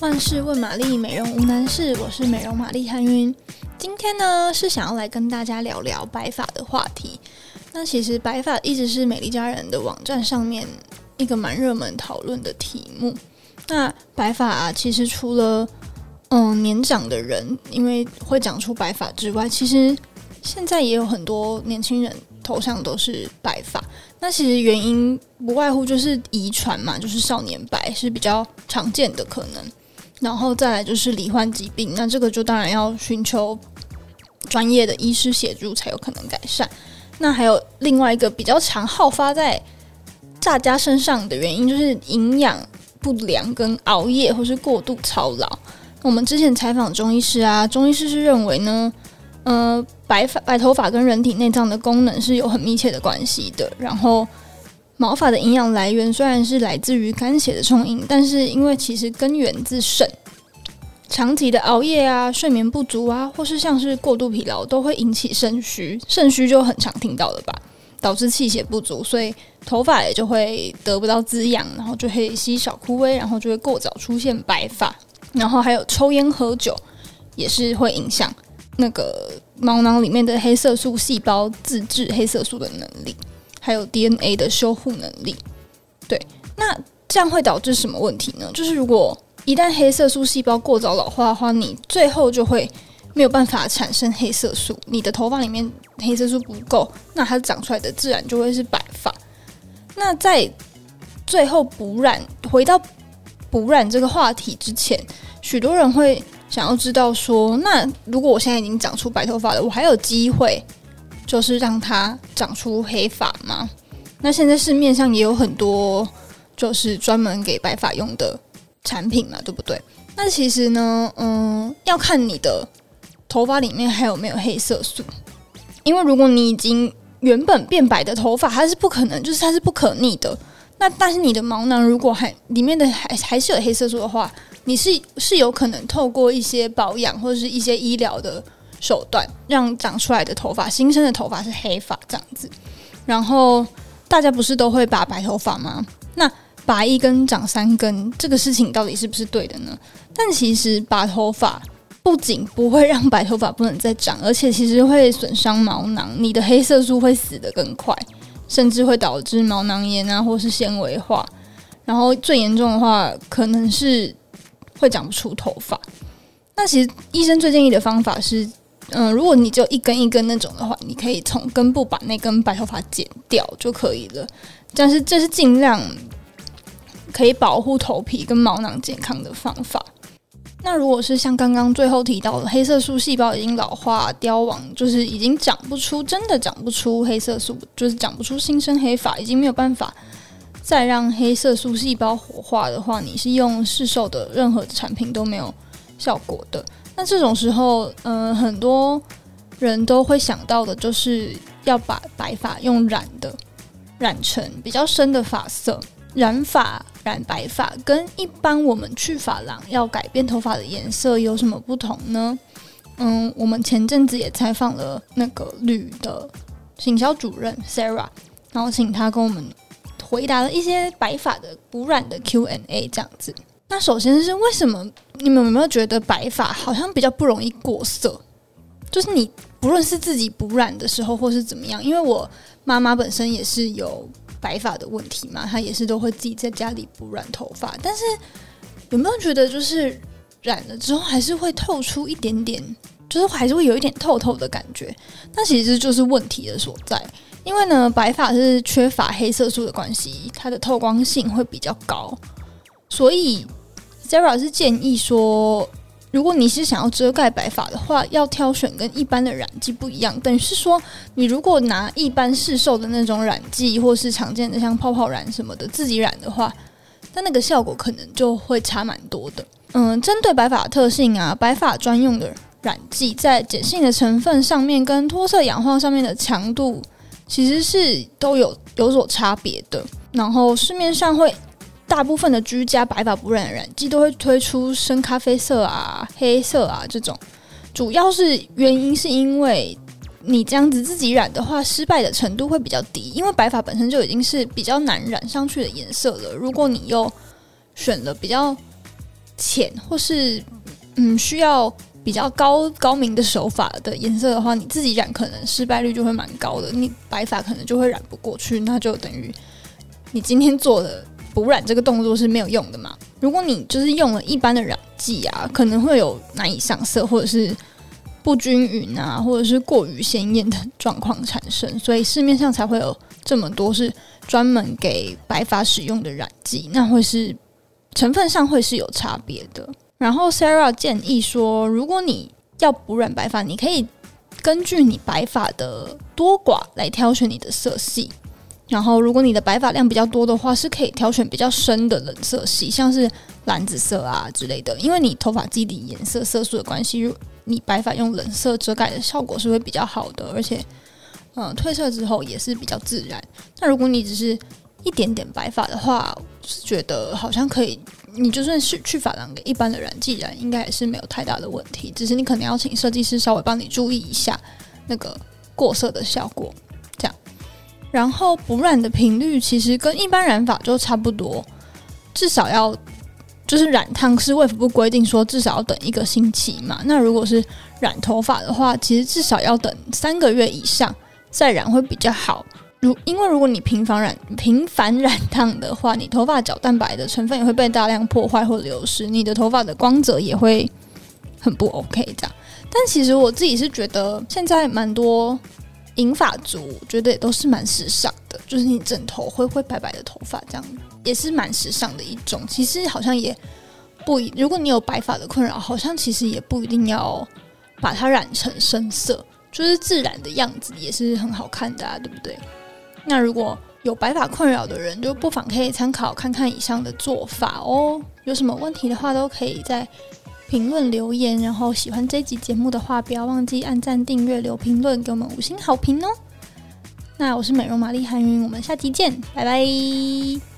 万事问玛丽，美容无难事。我是美容玛丽韩云。今天呢，是想要来跟大家聊聊白发的话题。那其实白发一直是美丽佳人的网站上面一个蛮热门讨论的题目。那白发，其实除了嗯年长的人因为会长出白发之外，其实现在也有很多年轻人头上都是白发。那其实原因不外乎就是遗传嘛，就是少年白是比较常见的可能。然后再来就是罹患疾病，那这个就当然要寻求专业的医师协助才有可能改善。那还有另外一个比较常好发在大家身上的原因，就是营养不良跟熬夜或是过度操劳。我们之前采访中医师啊，中医师是认为呢，呃，白发白头发跟人体内脏的功能是有很密切的关系的。然后。毛发的营养来源虽然是来自于肝血的充盈，但是因为其实根源自肾，长期的熬夜啊、睡眠不足啊，或是像是过度疲劳，都会引起肾虚。肾虚就很常听到了吧，导致气血不足，所以头发也就会得不到滋养，然后就会稀少枯萎，然后就会过早出现白发。然后还有抽烟喝酒，也是会影响那个毛囊里面的黑色素细胞自制黑色素的能力。还有 DNA 的修护能力，对，那这样会导致什么问题呢？就是如果一旦黑色素细胞过早老化的话，你最后就会没有办法产生黑色素，你的头发里面黑色素不够，那它长出来的自然就会是白发。那在最后补染，回到补染这个话题之前，许多人会想要知道说，那如果我现在已经长出白头发了，我还有机会？就是让它长出黑发吗？那现在市面上也有很多，就是专门给白发用的产品嘛，对不对？那其实呢，嗯，要看你的头发里面还有没有黑色素，因为如果你已经原本变白的头发，它是不可能，就是它是不可逆的。那但是你的毛囊如果还里面的还还是有黑色素的话，你是是有可能透过一些保养或者是一些医疗的。手段让长出来的头发，新生的头发是黑发这样子，然后大家不是都会拔白头发吗？那拔一根长三根，这个事情到底是不是对的呢？但其实拔头发不仅不会让白头发不能再长，而且其实会损伤毛囊，你的黑色素会死得更快，甚至会导致毛囊炎啊，或是纤维化，然后最严重的话，可能是会长不出头发。那其实医生最建议的方法是。嗯，如果你就一根一根那种的话，你可以从根部把那根白头发剪掉就可以了。但是这是尽量可以保护头皮跟毛囊健康的方法。那如果是像刚刚最后提到的，黑色素细胞已经老化凋亡，就是已经长不出，真的长不出黑色素，就是长不出新生黑发，已经没有办法再让黑色素细胞活化的话，你是用市售的任何产品都没有效果的。那这种时候，嗯、很多人都会想到的，就是要把白发用染的，染成比较深的发色。染发、染白发，跟一般我们去发廊要改变头发的颜色有什么不同呢？嗯，我们前阵子也采访了那个旅的行销主任 Sarah，然后请他跟我们回答了一些白发的补染的 Q&A，这样子。那首先是为什么你们有没有觉得白发好像比较不容易过色？就是你不论是自己补染的时候，或是怎么样，因为我妈妈本身也是有白发的问题嘛，她也是都会自己在家里补染头发。但是有没有觉得就是染了之后还是会透出一点点，就是还是会有一点透透的感觉？那其实就是问题的所在，因为呢，白发是缺乏黑色素的关系，它的透光性会比较高，所以。Zara 是建议说，如果你是想要遮盖白发的话，要挑选跟一般的染剂不一样。等于是说，你如果拿一般市售的那种染剂，或是常见的像泡泡染什么的自己染的话，那那个效果可能就会差蛮多的。嗯，针对白发特性啊，白发专用的染剂在碱性的成分上面跟脱色氧化上面的强度，其实是都有有所差别的。然后市面上会。大部分的居家白发不染染剂都会推出深咖啡色啊、黑色啊这种，主要是原因是因为你这样子自己染的话，失败的程度会比较低，因为白发本身就已经是比较难染上去的颜色了。如果你又选了比较浅或是嗯需要比较高高明的手法的颜色的话，你自己染可能失败率就会蛮高的，你白发可能就会染不过去，那就等于你今天做的补染这个动作是没有用的嘛。如果你就是用了一般的染剂啊，可能会有难以上色或者是不均匀啊，或者是过于鲜艳的状况产生，所以市面上才会有这么多是专门给白发使用的染剂，那会是成分上会是有差别的。然后 Sarah 建议说，如果你要补染白发，你可以根据你白发的多寡来挑选你的色系。然后，如果你的白发量比较多的话，是可以挑选比较深的冷色系，像是蓝紫色啊之类的。因为你头发基底颜色色素的关系，你白发用冷色遮盖的效果是会比较好的，而且，嗯，褪色之后也是比较自然。那如果你只是一点点白发的话，是觉得好像可以，你就算是去发廊给一般的染剂染，应该也是没有太大的问题。只是你可能要请设计师稍微帮你注意一下那个过色的效果。然后补染的频率其实跟一般染发就差不多，至少要就是染烫是卫福部规定说至少要等一个星期嘛。那如果是染头发的话，其实至少要等三个月以上再染会比较好。如因为如果你频繁染频繁染烫的话，你头发角蛋白的成分也会被大量破坏或流失，你的头发的光泽也会很不 OK 这样。但其实我自己是觉得现在蛮多。银发族我觉得也都是蛮时尚的，就是你整头灰灰白白的头发，这样也是蛮时尚的一种。其实好像也不一，如果你有白发的困扰，好像其实也不一定要把它染成深色，就是自然的样子也是很好看的啊，对不对？那如果有白发困扰的人，就不妨可以参考看看以上的做法哦。有什么问题的话，都可以在。评论留言，然后喜欢这集节目的话，不要忘记按赞、订阅、留评论，给我们五星好评哦。那我是美容玛丽韩云，我们下期见，拜拜。